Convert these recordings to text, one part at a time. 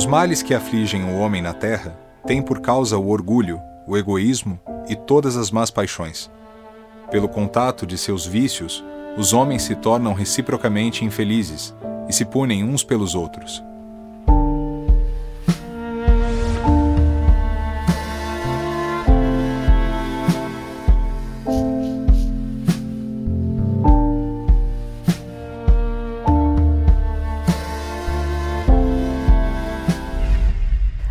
Os males que afligem o homem na terra têm por causa o orgulho, o egoísmo e todas as más paixões. Pelo contato de seus vícios, os homens se tornam reciprocamente infelizes e se punem uns pelos outros.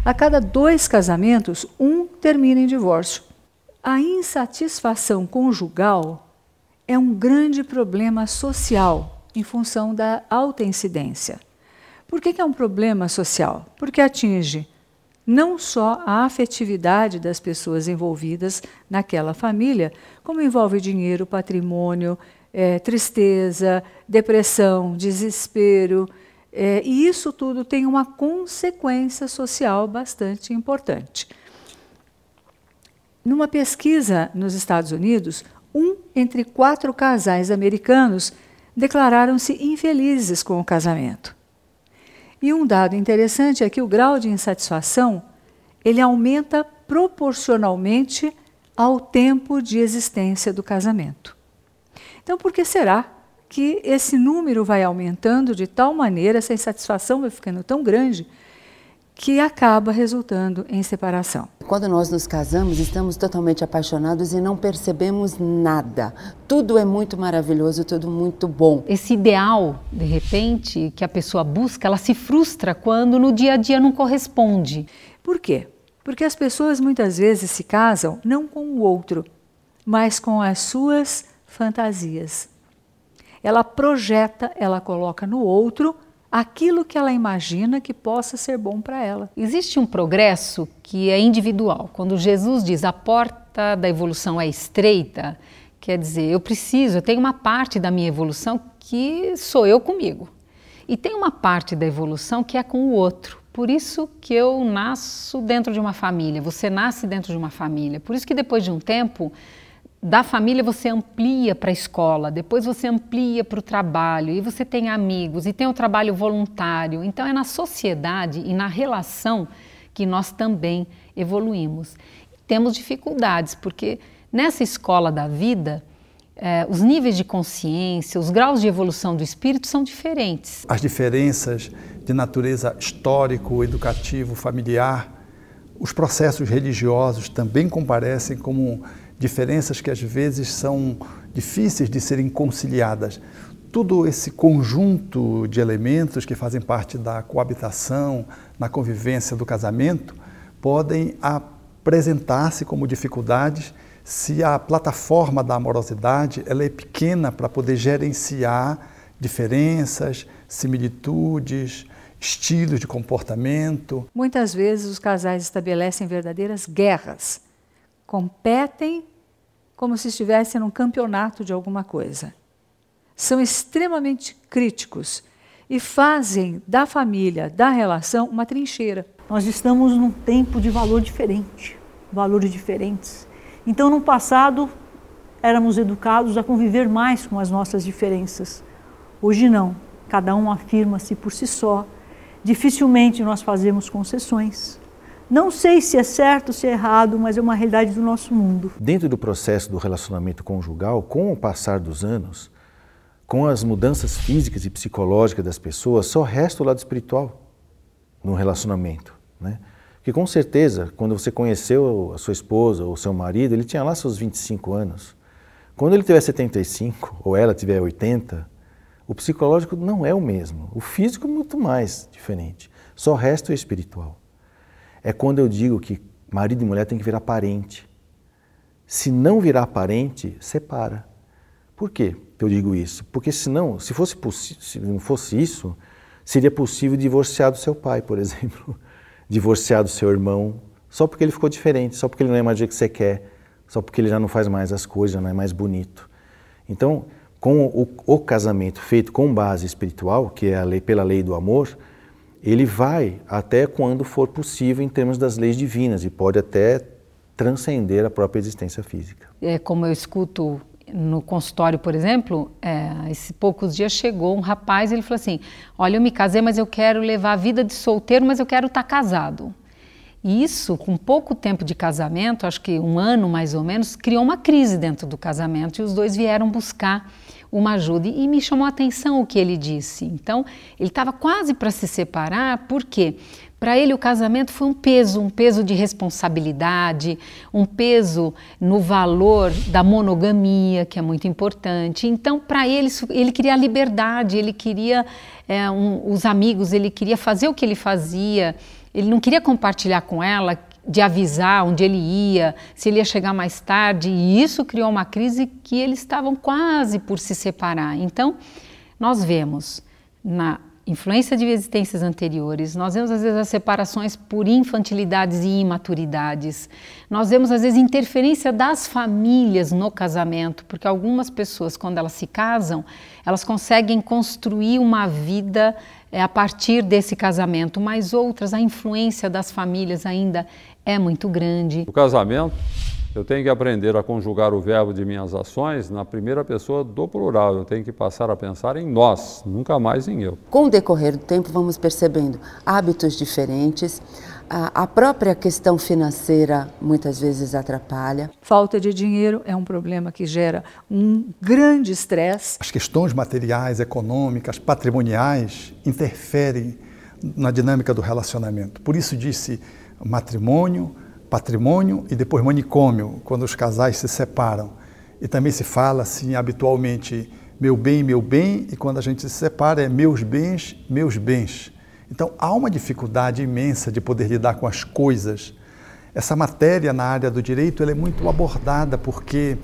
A cada dois casamentos, um termina em divórcio. A insatisfação conjugal é um grande problema social em função da alta incidência. Por que, é um problema social? Porque atinge não só a afetividade das pessoas envolvidas naquela família, como envolve dinheiro, patrimônio, é, tristeza, depressão, desespero, é, e isso tudo tem uma consequência social bastante importante. Numa pesquisa nos Estados Unidos, um entre quatro casais americanos declararam-se infelizes com o casamento. E um dado interessante é que o grau de insatisfação ele aumenta proporcionalmente ao tempo de existência do casamento. Então, por que será que esse número vai aumentando de tal maneira, essa insatisfação vai ficando tão grande, que acaba resultando em separação. Quando nós nos casamos, estamos totalmente apaixonados e não percebemos nada. Tudo é muito maravilhoso, tudo muito bom. Esse ideal, de repente, que a pessoa busca, ela se frustra quando no dia a dia não corresponde. Por quê? Porque as pessoas muitas vezes se casam não com o outro, mas com as suas fantasias. Ela projeta, ela coloca no outro aquilo que ela imagina que possa ser bom para ela. Existe um progresso que é individual. Quando Jesus diz a porta da evolução é estreita, quer dizer, eu preciso, eu tenho uma parte da minha evolução que sou eu comigo. E tem uma parte da evolução que é com o outro. Por isso que eu nasço dentro de uma família, você nasce dentro de uma família. Por isso que depois de um tempo, da família você amplia para a escola, depois você amplia para o trabalho, e você tem amigos, e tem o trabalho voluntário. Então é na sociedade e na relação que nós também evoluímos. Temos dificuldades, porque nessa escola da vida, eh, os níveis de consciência, os graus de evolução do espírito são diferentes. As diferenças de natureza histórico, educativo, familiar, os processos religiosos também comparecem como diferenças que às vezes são difíceis de serem conciliadas. Todo esse conjunto de elementos que fazem parte da coabitação, na convivência do casamento, podem apresentar-se como dificuldades se a plataforma da amorosidade ela é pequena para poder gerenciar diferenças, similitudes, estilos de comportamento. Muitas vezes os casais estabelecem verdadeiras guerras competem como se estivessem num campeonato de alguma coisa. São extremamente críticos e fazem da família, da relação, uma trincheira. Nós estamos num tempo de valor diferente, valores diferentes. Então, no passado, éramos educados a conviver mais com as nossas diferenças. Hoje não. Cada um afirma-se por si só. Dificilmente nós fazemos concessões. Não sei se é certo, se é errado, mas é uma realidade do nosso mundo. Dentro do processo do relacionamento conjugal, com o passar dos anos, com as mudanças físicas e psicológicas das pessoas, só resta o lado espiritual no relacionamento. Né? Porque com certeza, quando você conheceu a sua esposa ou seu marido, ele tinha lá seus 25 anos. Quando ele tiver 75 ou ela tiver 80, o psicológico não é o mesmo. O físico é muito mais diferente. Só resta o espiritual é quando eu digo que marido e mulher tem que virar parente. Se não virar parente, separa. Por quê que eu digo isso? Porque senão, se fosse se não fosse isso, seria possível divorciar do seu pai, por exemplo, divorciar do seu irmão, só porque ele ficou diferente, só porque ele não é mais do que você quer, só porque ele já não faz mais as coisas, já não é mais bonito. Então, com o, o casamento feito com base espiritual, que é lei, pela lei do amor, ele vai até quando for possível em termos das leis divinas e pode até transcender a própria existência física. É como eu escuto no consultório, por exemplo, é, esses poucos dias chegou um rapaz e ele falou assim: Olha, eu me casei, mas eu quero levar a vida de solteiro, mas eu quero estar tá casado. E isso, com pouco tempo de casamento, acho que um ano mais ou menos, criou uma crise dentro do casamento e os dois vieram buscar uma ajuda. E me chamou a atenção o que ele disse. Então, ele estava quase para se separar, por quê? Para ele, o casamento foi um peso, um peso de responsabilidade, um peso no valor da monogamia, que é muito importante. Então, para ele, ele queria liberdade, ele queria é, um, os amigos, ele queria fazer o que ele fazia, ele não queria compartilhar com ela, de avisar onde ele ia, se ele ia chegar mais tarde, e isso criou uma crise que eles estavam quase por se separar. Então, nós vemos na influência de existências anteriores, nós vemos às vezes as separações por infantilidades e imaturidades, nós vemos às vezes interferência das famílias no casamento, porque algumas pessoas, quando elas se casam, elas conseguem construir uma vida é, a partir desse casamento, mas outras, a influência das famílias ainda é muito grande. O casamento eu tenho que aprender a conjugar o verbo de minhas ações na primeira pessoa do plural. Eu tenho que passar a pensar em nós, nunca mais em eu. Com o decorrer do tempo, vamos percebendo hábitos diferentes. A própria questão financeira muitas vezes atrapalha. Falta de dinheiro é um problema que gera um grande estresse. As questões materiais, econômicas, patrimoniais interferem na dinâmica do relacionamento. Por isso disse matrimônio, patrimônio e depois manicômio, quando os casais se separam. E também se fala assim habitualmente meu bem, meu bem, e quando a gente se separa é meus bens, meus bens. Então há uma dificuldade imensa de poder lidar com as coisas. Essa matéria na área do direito é muito abordada porque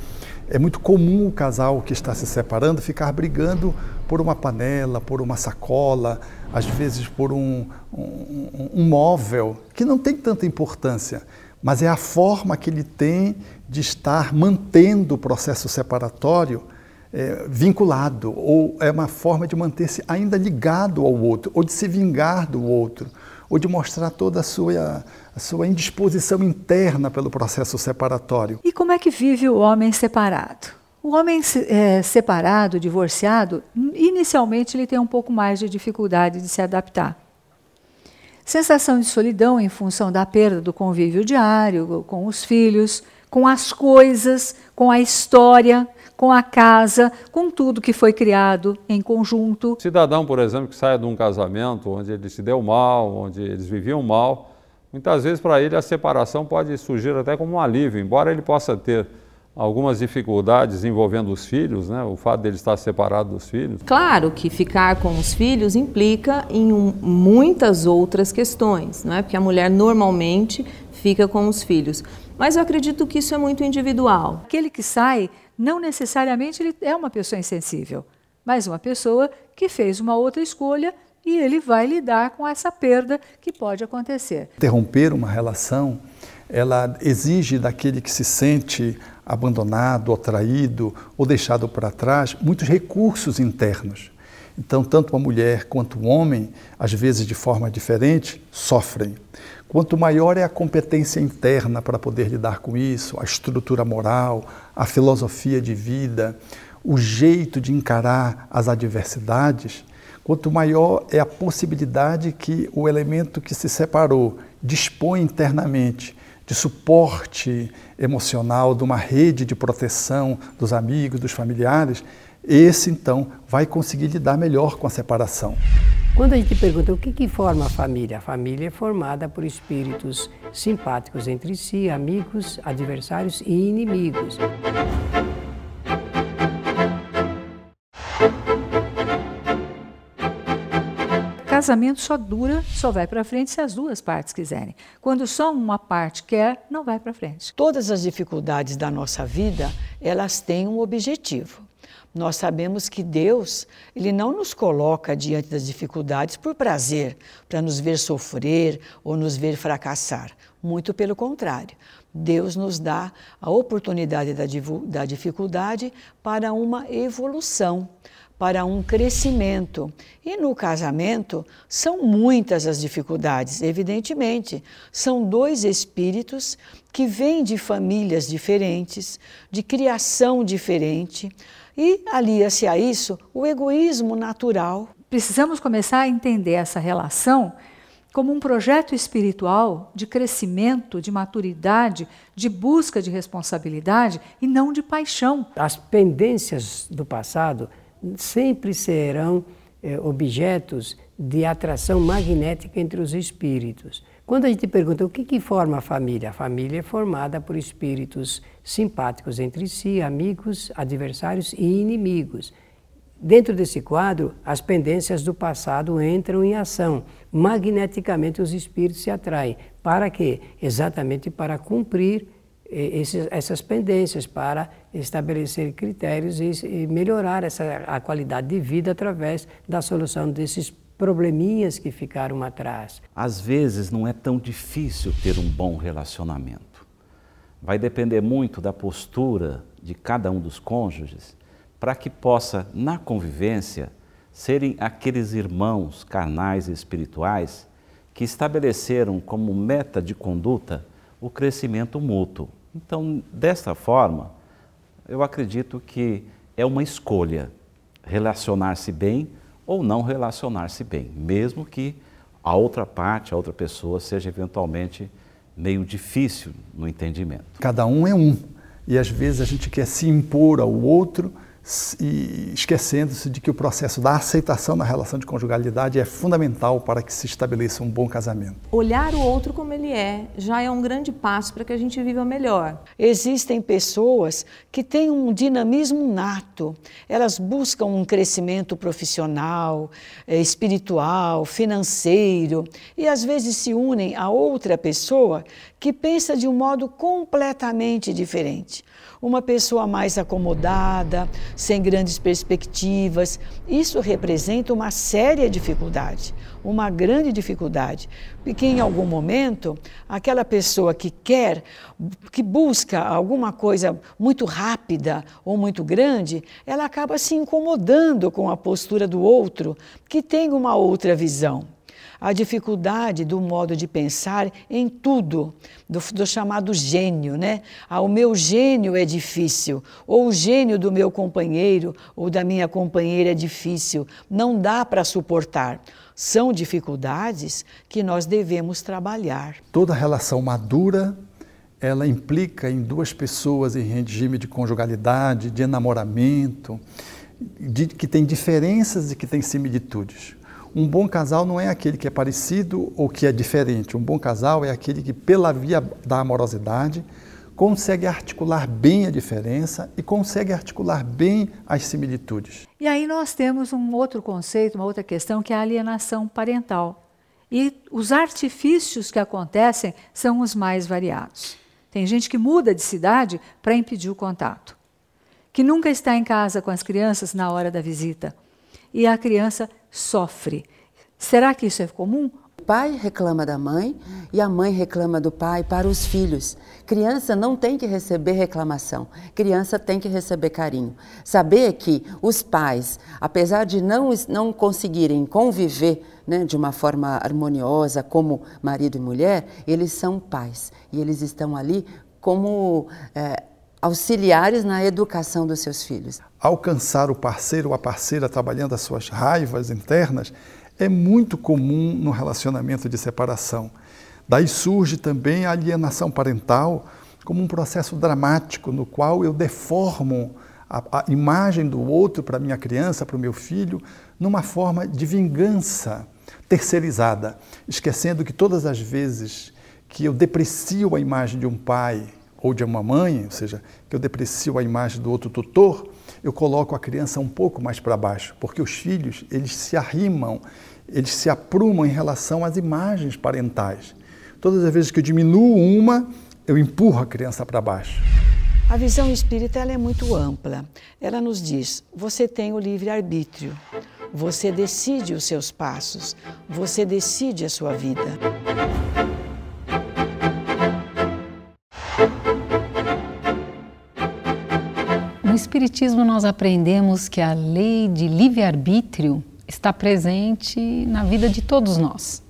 é muito comum o casal que está se separando ficar brigando por uma panela, por uma sacola, às vezes por um, um, um móvel, que não tem tanta importância mas é a forma que ele tem de estar mantendo o processo separatório é, vinculado, ou é uma forma de manter-se ainda ligado ao outro, ou de se vingar do outro, ou de mostrar toda a sua, a sua indisposição interna pelo processo separatório. E como é que vive o homem separado? O homem é, separado, divorciado, inicialmente ele tem um pouco mais de dificuldade de se adaptar. Sensação de solidão em função da perda do convívio diário com os filhos, com as coisas, com a história, com a casa, com tudo que foi criado em conjunto. Cidadão, por exemplo, que saia de um casamento onde ele se deu mal, onde eles viviam mal, muitas vezes para ele a separação pode surgir até como um alívio, embora ele possa ter algumas dificuldades envolvendo os filhos, né? o fato dele estar separado dos filhos. Claro que ficar com os filhos implica em um, muitas outras questões, não é? porque a mulher normalmente fica com os filhos. Mas eu acredito que isso é muito individual. Aquele que sai, não necessariamente ele é uma pessoa insensível, mas uma pessoa que fez uma outra escolha e ele vai lidar com essa perda que pode acontecer. Interromper uma relação, ela exige daquele que se sente abandonado, ou traído, ou deixado para trás, muitos recursos internos. Então, tanto uma mulher quanto um homem, às vezes de forma diferente, sofrem. Quanto maior é a competência interna para poder lidar com isso, a estrutura moral, a filosofia de vida, o jeito de encarar as adversidades, quanto maior é a possibilidade que o elemento que se separou dispõe internamente de suporte emocional, de uma rede de proteção dos amigos, dos familiares, esse então vai conseguir lidar melhor com a separação. Quando a gente pergunta o que, que forma a família, a família é formada por espíritos simpáticos entre si, amigos, adversários e inimigos. Casamento só dura, só vai para frente se as duas partes quiserem. Quando só uma parte quer, não vai para frente. Todas as dificuldades da nossa vida, elas têm um objetivo. Nós sabemos que Deus, ele não nos coloca diante das dificuldades por prazer, para nos ver sofrer ou nos ver fracassar. Muito pelo contrário. Deus nos dá a oportunidade da, da dificuldade para uma evolução, para um crescimento. E no casamento são muitas as dificuldades, evidentemente. São dois espíritos que vêm de famílias diferentes, de criação diferente, e alia-se a isso o egoísmo natural. Precisamos começar a entender essa relação como um projeto espiritual de crescimento, de maturidade, de busca de responsabilidade e não de paixão. As pendências do passado sempre serão é, objetos de atração magnética entre os espíritos. Quando a gente pergunta o que, que forma a família, a família é formada por espíritos simpáticos entre si, amigos, adversários e inimigos. Dentro desse quadro, as pendências do passado entram em ação. Magneticamente, os espíritos se atraem. Para quê? Exatamente para cumprir esses, essas pendências, para estabelecer critérios e melhorar essa, a qualidade de vida através da solução desses probleminhas que ficaram atrás. Às vezes não é tão difícil ter um bom relacionamento. Vai depender muito da postura de cada um dos cônjuges para que possa, na convivência, serem aqueles irmãos carnais e espirituais que estabeleceram como meta de conduta o crescimento mútuo. Então, desta forma, eu acredito que é uma escolha relacionar-se bem ou não relacionar-se bem, mesmo que a outra parte, a outra pessoa, seja eventualmente meio difícil no entendimento. Cada um é um, e às vezes a gente quer se impor ao outro e esquecendo-se de que o processo da aceitação na relação de conjugalidade é fundamental para que se estabeleça um bom casamento. Olhar o outro como ele é já é um grande passo para que a gente viva melhor. Existem pessoas que têm um dinamismo nato, elas buscam um crescimento profissional, eh, espiritual, financeiro e às vezes se unem a outra pessoa que pensa de um modo completamente diferente. Uma pessoa mais acomodada, sem grandes perspectivas. Isso representa uma séria dificuldade, uma grande dificuldade, porque em algum momento aquela pessoa que quer, que busca alguma coisa muito rápida ou muito grande, ela acaba se incomodando com a postura do outro que tem uma outra visão a dificuldade do modo de pensar em tudo, do, do, chamado gênio, né? Ah, o meu gênio é difícil, ou o gênio do meu companheiro ou da minha companheira é difícil, não dá para suportar. São dificuldades que nós devemos trabalhar. Toda relação madura ela implica em duas pessoas em regime de conjugalidade, de enamoramento, de, que tem diferenças e que tem similitudes. Um bom casal não é aquele que é parecido ou que é diferente. Um bom casal é aquele que, pela via da amorosidade, consegue articular bem a diferença e consegue articular bem as similitudes. E aí nós temos um outro conceito, uma outra questão, que é a alienação parental. E os artifícios que acontecem são os mais variados. Tem gente que muda de cidade para impedir o contato, que nunca está em casa com as crianças na hora da visita. E a criança sofre. Será que isso é comum? O pai reclama da mãe e a mãe reclama do pai para os filhos. Criança não tem que receber reclamação, criança tem que receber carinho. Saber que os pais, apesar de não, não conseguirem conviver né, de uma forma harmoniosa como marido e mulher, eles são pais e eles estão ali como. É, auxiliares na educação dos seus filhos. Alcançar o parceiro ou a parceira trabalhando as suas raivas internas é muito comum no relacionamento de separação. Daí surge também a alienação parental como um processo dramático no qual eu deformo a, a imagem do outro para minha criança, para o meu filho, numa forma de vingança terceirizada, esquecendo que todas as vezes que eu deprecio a imagem de um pai ou de uma mãe, ou seja, que eu deprecio a imagem do outro tutor, eu coloco a criança um pouco mais para baixo, porque os filhos, eles se arrimam, eles se aprumam em relação às imagens parentais. Todas as vezes que eu diminuo uma, eu empurro a criança para baixo. A visão espírita ela é muito ampla. Ela nos diz: você tem o livre arbítrio. Você decide os seus passos, você decide a sua vida. Espiritismo nós aprendemos que a lei de livre-arbítrio está presente na vida de todos nós.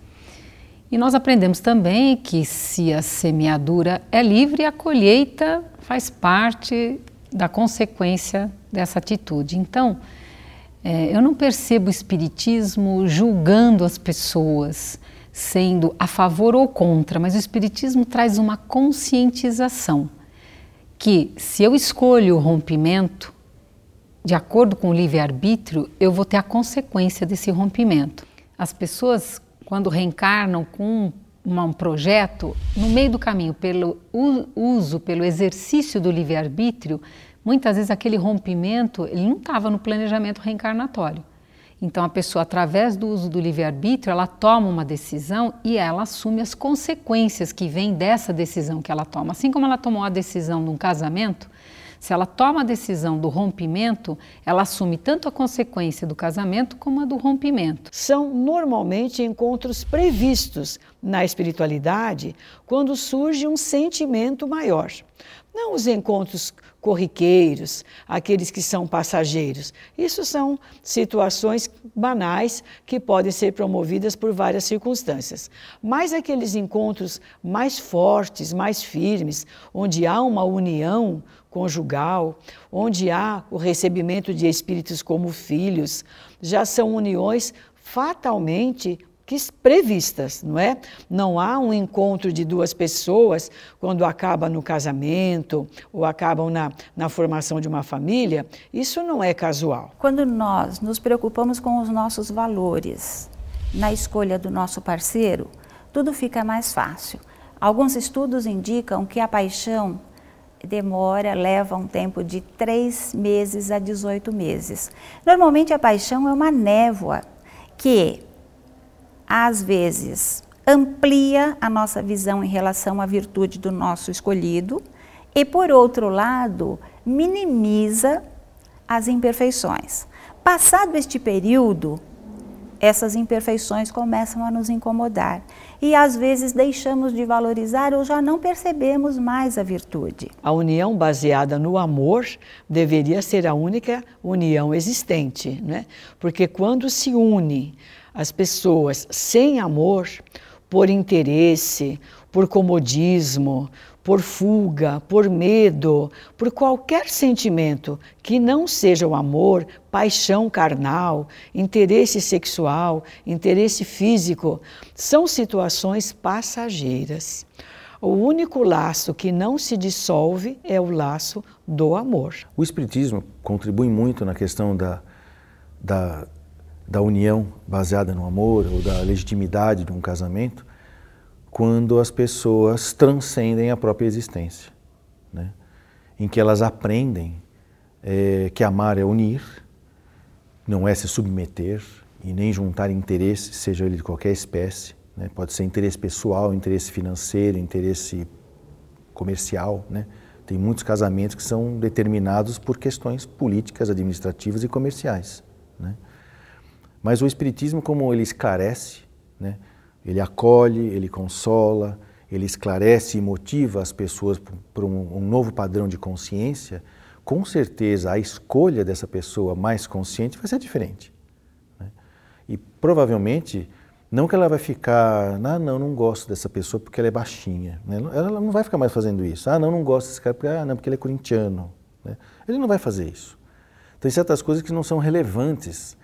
E nós aprendemos também que se a semeadura é livre, a colheita faz parte da consequência dessa atitude. Então, é, eu não percebo o Espiritismo julgando as pessoas, sendo a favor ou contra, mas o Espiritismo traz uma conscientização que, se eu escolho o rompimento, de acordo com o livre-arbítrio, eu vou ter a consequência desse rompimento. As pessoas, quando reencarnam com um projeto, no meio do caminho, pelo uso, pelo exercício do livre-arbítrio, muitas vezes aquele rompimento ele não estava no planejamento reencarnatório. Então a pessoa, através do uso do livre-arbítrio, ela toma uma decisão e ela assume as consequências que vêm dessa decisão que ela toma. Assim como ela tomou a decisão de um casamento, se ela toma a decisão do rompimento, ela assume tanto a consequência do casamento como a do rompimento. São normalmente encontros previstos na espiritualidade quando surge um sentimento maior. Não os encontros corriqueiros, aqueles que são passageiros. Isso são situações banais que podem ser promovidas por várias circunstâncias. Mas aqueles encontros mais fortes, mais firmes, onde há uma união conjugal, onde há o recebimento de espíritos como filhos, já são uniões fatalmente que previstas, não é? Não há um encontro de duas pessoas quando acaba no casamento ou acabam na, na formação de uma família. Isso não é casual. Quando nós nos preocupamos com os nossos valores na escolha do nosso parceiro, tudo fica mais fácil. Alguns estudos indicam que a paixão demora, leva um tempo de 3 meses a 18 meses. Normalmente a paixão é uma névoa que às vezes amplia a nossa visão em relação à virtude do nosso escolhido e, por outro lado, minimiza as imperfeições. Passado este período, essas imperfeições começam a nos incomodar e às vezes deixamos de valorizar ou já não percebemos mais a virtude. A união baseada no amor deveria ser a única união existente, né? Porque quando se une as pessoas sem amor, por interesse, por comodismo, por fuga, por medo, por qualquer sentimento que não seja o amor, paixão carnal, interesse sexual, interesse físico, são situações passageiras. O único laço que não se dissolve é o laço do amor. O Espiritismo contribui muito na questão da, da da união baseada no amor ou da legitimidade de um casamento quando as pessoas transcendem a própria existência, né? em que elas aprendem é, que amar é unir, não é se submeter e nem juntar interesses, seja ele de qualquer espécie, né? pode ser interesse pessoal, interesse financeiro, interesse comercial, né? Tem muitos casamentos que são determinados por questões políticas, administrativas e comerciais. Né? Mas o Espiritismo, como ele esclarece, né? ele acolhe, ele consola, ele esclarece e motiva as pessoas para um, novo padrão de consciência, com certeza a escolha dessa pessoa mais consciente vai ser diferente. Né? E provavelmente, não que ela vai ficar, ah, não, não gosto dessa pessoa porque ela é baixinha. Né? Ela não vai ficar mais fazendo isso. Ah, não, não gosto desse cara porque, ah, não, porque ele é corintiano. Né? Ele não vai fazer isso. Tem certas coisas que não são relevantes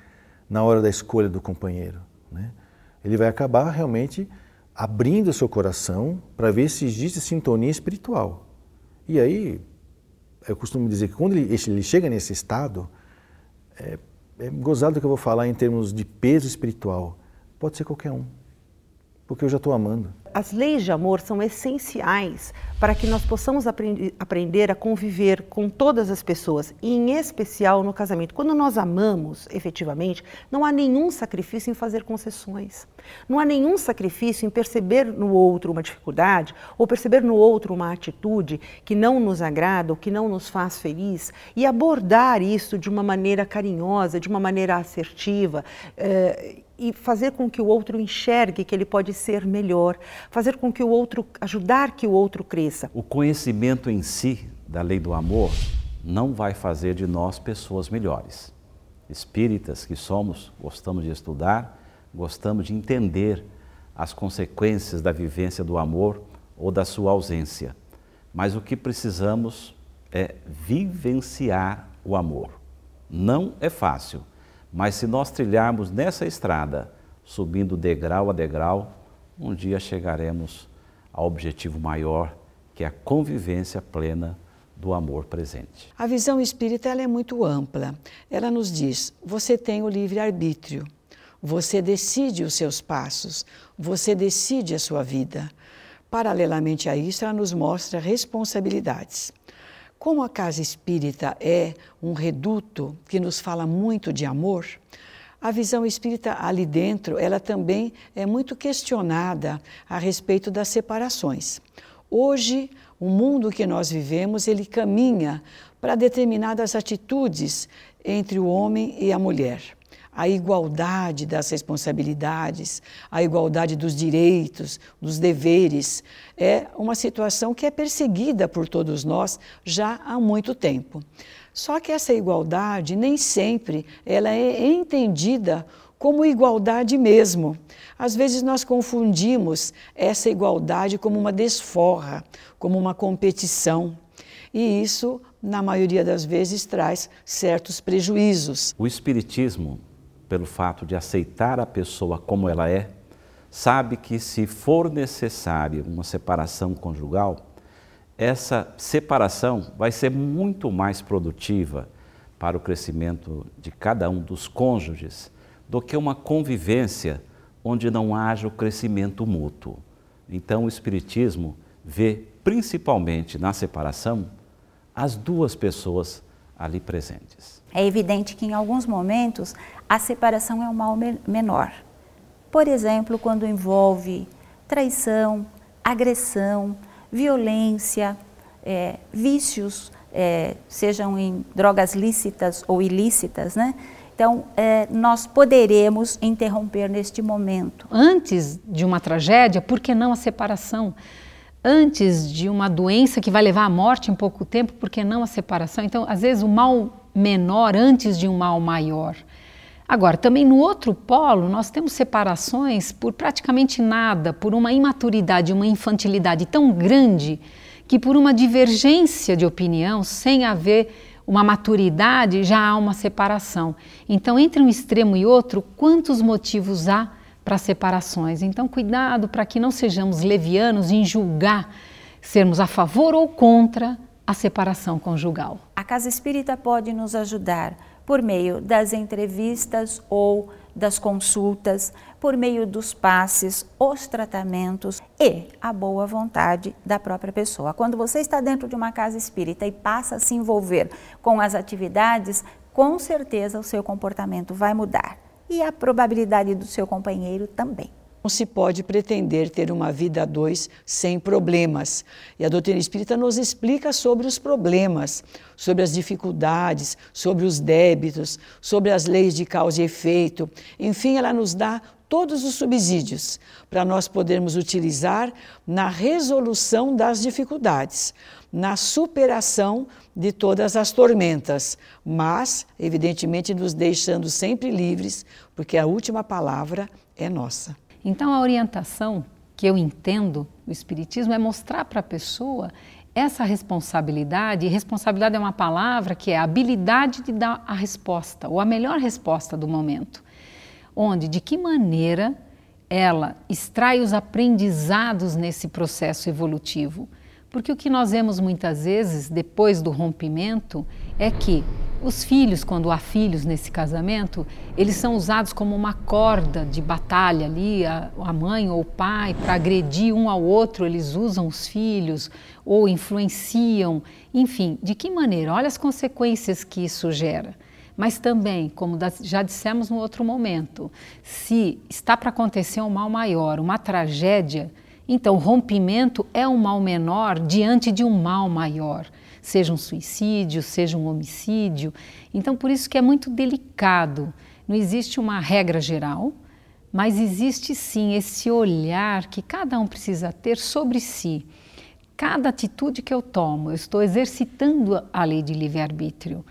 na hora da escolha do companheiro. Né? Ele vai acabar realmente abrindo o seu coração para ver se existe sintonia espiritual. E aí, eu costumo dizer que quando ele, chega nesse estado, é, é gozado que eu vou falar em termos de peso espiritual. Pode ser qualquer um, porque eu já estou amando. As leis de amor são essenciais para que nós possamos aprender, a conviver com todas as pessoas, e em especial no casamento. Quando nós amamos efetivamente, não há nenhum sacrifício em fazer concessões. Não há nenhum sacrifício em perceber no outro uma dificuldade ou perceber no outro uma atitude que não nos agrada ou que não nos faz feliz e abordar isso de uma maneira carinhosa, de uma maneira assertiva. Eh, e fazer com que o outro enxergue que ele pode ser melhor, fazer com que o outro, ajudar que o outro cresça. O conhecimento em si da lei do amor não vai fazer de nós pessoas melhores. Espíritas que somos, gostamos de estudar, gostamos de entender as consequências da vivência do amor ou da sua ausência. Mas o que precisamos é vivenciar o amor. Não é fácil, mas se nós trilharmos nessa estrada, subindo degrau a degrau, um dia chegaremos ao objetivo maior, que é a convivência plena do amor presente. A visão espírita é muito ampla. Ela nos diz: você tem o livre arbítrio. Você decide os seus passos, você decide a sua vida. Paralelamente a isso, ela nos mostra responsabilidades. Como a casa espírita é um reduto que nos fala muito de amor, a visão espírita ali dentro, ela também é muito questionada a respeito das separações. Hoje, o mundo que nós vivemos, ele caminha para determinadas atitudes entre o homem e a mulher a igualdade das responsabilidades, a igualdade dos direitos, dos deveres. É uma situação que é perseguida por todos nós já há muito tempo. Só que essa igualdade nem sempre ela é entendida como igualdade mesmo. Às vezes nós confundimos essa igualdade como uma desforra, como uma competição. E isso, na maioria das vezes, traz certos prejuízos. O Espiritismo pelo fato de aceitar a pessoa como ela é, sabe que se for necessária uma separação conjugal, essa separação vai ser muito mais produtiva para o crescimento de cada um dos cônjuges do que uma convivência onde não haja o crescimento mútuo. Então, o Espiritismo vê principalmente na separação as duas pessoas ali presentes. É evidente que em alguns momentos a separação é um mal menor. Por exemplo, quando envolve traição, agressão, violência, é, vícios, é, sejam em drogas lícitas ou ilícitas, né? Então, é, nós poderemos interromper neste momento. Antes de uma tragédia, por que não a separação? Antes de uma doença que vai levar à morte em pouco tempo, por que não a separação? Então, às vezes, o mal menor antes de um mal maior. Agora, também no outro polo, nós temos separações por praticamente nada, por uma imaturidade, uma infantilidade tão grande que, por uma divergência de opinião, sem haver uma maturidade, já há uma separação. Então, entre um extremo e outro, quantos motivos há para separações? Então, cuidado para que não sejamos levianos em julgar sermos a favor ou contra a separação conjugal. A casa espírita pode nos ajudar por meio das entrevistas ou das consultas, por meio dos passes, os tratamentos e a boa vontade da própria pessoa. Quando você está dentro de uma casa espírita e passa a se envolver com as atividades, com certeza o seu comportamento vai mudar e a probabilidade do seu companheiro também. Não se pode pretender ter uma vida a dois sem problemas. E a doutrina espírita nos explica sobre os problemas, sobre as dificuldades, sobre os débitos, sobre as leis de causa e efeito. Enfim, ela nos dá todos os subsídios para nós podermos utilizar na resolução das dificuldades, na superação de todas as tormentas, mas, evidentemente, nos deixando sempre livres, porque a última palavra é nossa. Então, a orientação que eu entendo do Espiritismo é mostrar para a pessoa essa responsabilidade, e responsabilidade é uma palavra que é a habilidade de dar a resposta, ou a melhor resposta do momento. Onde, de que maneira ela extrai os aprendizados nesse processo evolutivo. Porque o que nós vemos muitas vezes, depois do rompimento, é que os filhos, quando há filhos nesse casamento, eles são usados como uma corda de batalha ali, a, a mãe ou o pai, para agredir um ao outro, eles usam os filhos ou influenciam. Enfim, de que maneira? Olha as consequências que isso gera. Mas também, como já dissemos no outro momento, se está para acontecer um mal maior, uma tragédia, então rompimento é um mal menor diante de um mal maior seja um suicídio, seja um homicídio. Então, por isso que é muito delicado. Não existe uma regra geral, mas existe sim esse olhar que cada um precisa ter sobre si. cada atitude que eu tomo, eu estou exercitando a lei de livre-arbítrio.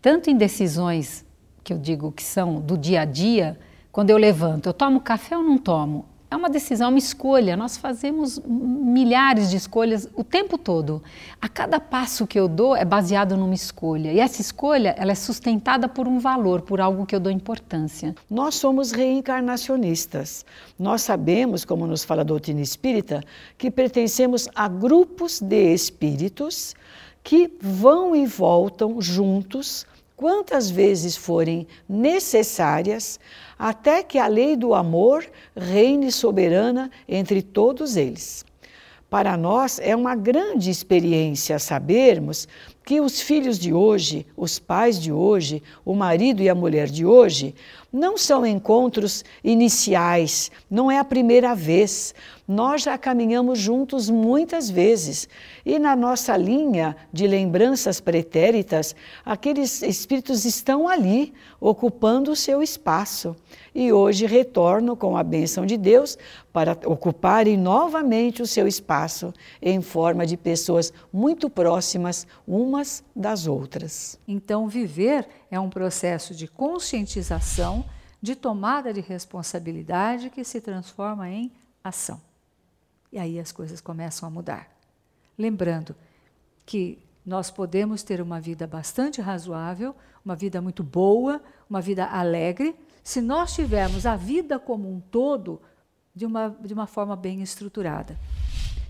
Tanto em decisões que eu digo que são do dia a dia, quando eu levanto, eu tomo café ou não tomo? É uma decisão, é uma escolha. Nós fazemos milhares de escolhas o tempo todo. A cada passo que eu dou é baseado numa escolha. E essa escolha, ela é sustentada por um valor, por algo que eu dou importância. Nós somos reencarnacionistas. Nós sabemos, como nos fala a doutrina espírita, que pertencemos a grupos de espíritos que vão e voltam juntos quantas vezes forem necessárias, até que a lei do amor reine soberana entre todos eles. Para nós é uma grande experiência sabermos que os filhos de hoje, os pais de hoje, o marido e a mulher de hoje, não são encontros iniciais, não é a primeira vez. Nós já caminhamos juntos muitas vezes e na nossa linha de lembranças pretéritas, aqueles espíritos estão ali, ocupando o seu espaço. E hoje retornam com a bênção de Deus para ocuparem novamente o seu espaço em forma de pessoas muito próximas umas das outras. Então, viver é um processo de conscientização, de tomada de responsabilidade que se transforma em ação. E aí as coisas começam a mudar. Lembrando que nós podemos ter uma vida bastante razoável, uma vida muito boa, uma vida alegre, se nós tivermos a vida como um todo de uma, de uma forma bem estruturada.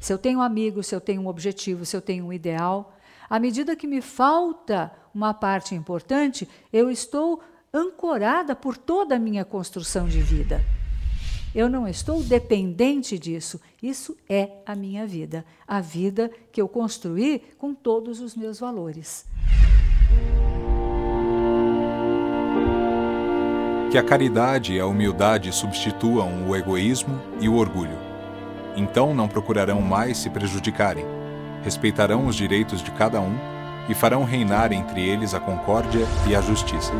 Se eu tenho amigos, se eu tenho um objetivo, se eu tenho um ideal, à medida que me falta uma parte importante, eu estou ancorada por toda a minha construção de vida. Eu não estou dependente disso. Isso é a minha vida, a vida que eu construí com todos os meus valores. Que a caridade e a humildade substituam o egoísmo e o orgulho. Então não procurarão mais se prejudicarem, respeitarão os direitos de cada um e farão reinar entre eles a concórdia e a justiça.